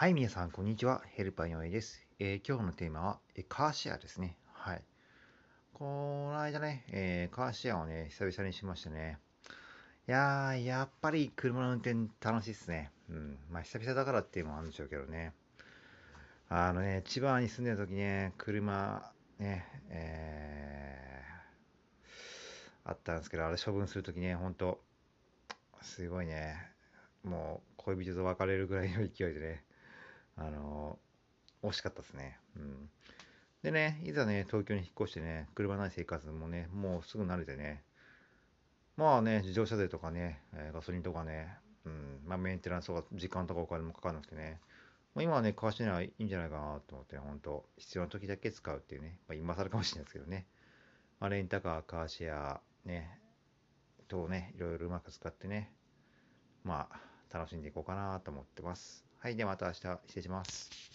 はい、皆さん、こんにちは。ヘルパーよいです。えー、今日のテーマは、えカーシェアですね。はい。この間ね、えー、カーシェアをね、久々にしましたね。いやー、やっぱり車の運転楽しいっすね。うん。まあ、久々だからっていうのもあるんでしょうけどね。あのね、千葉に住んでる時ね、車、ね、えー、あったんですけど、あれ処分するときね、ほんと、すごいね、もう恋人と別れるぐらいの勢いでね、あの惜しかったですね。うん。でね、いざね、東京に引っ越してね、車ない生活もね、もうすぐ慣れてね、まあね、自動車税とかね、えガソリンとかね、うん、まあメンテナンスとか時間とかお金もかかんなくてね、まあ、今はね、買わしてないいいんじゃないかなと思って、本当必要な時だけ使うっていうね、まあ、今更かもしれないですけどね、まあ、レンタカー、カーシェア、ね、とね、いろいろうまく使ってね、まあ、楽しんでいこうかなと思ってます。はい、ではまた明日失礼します。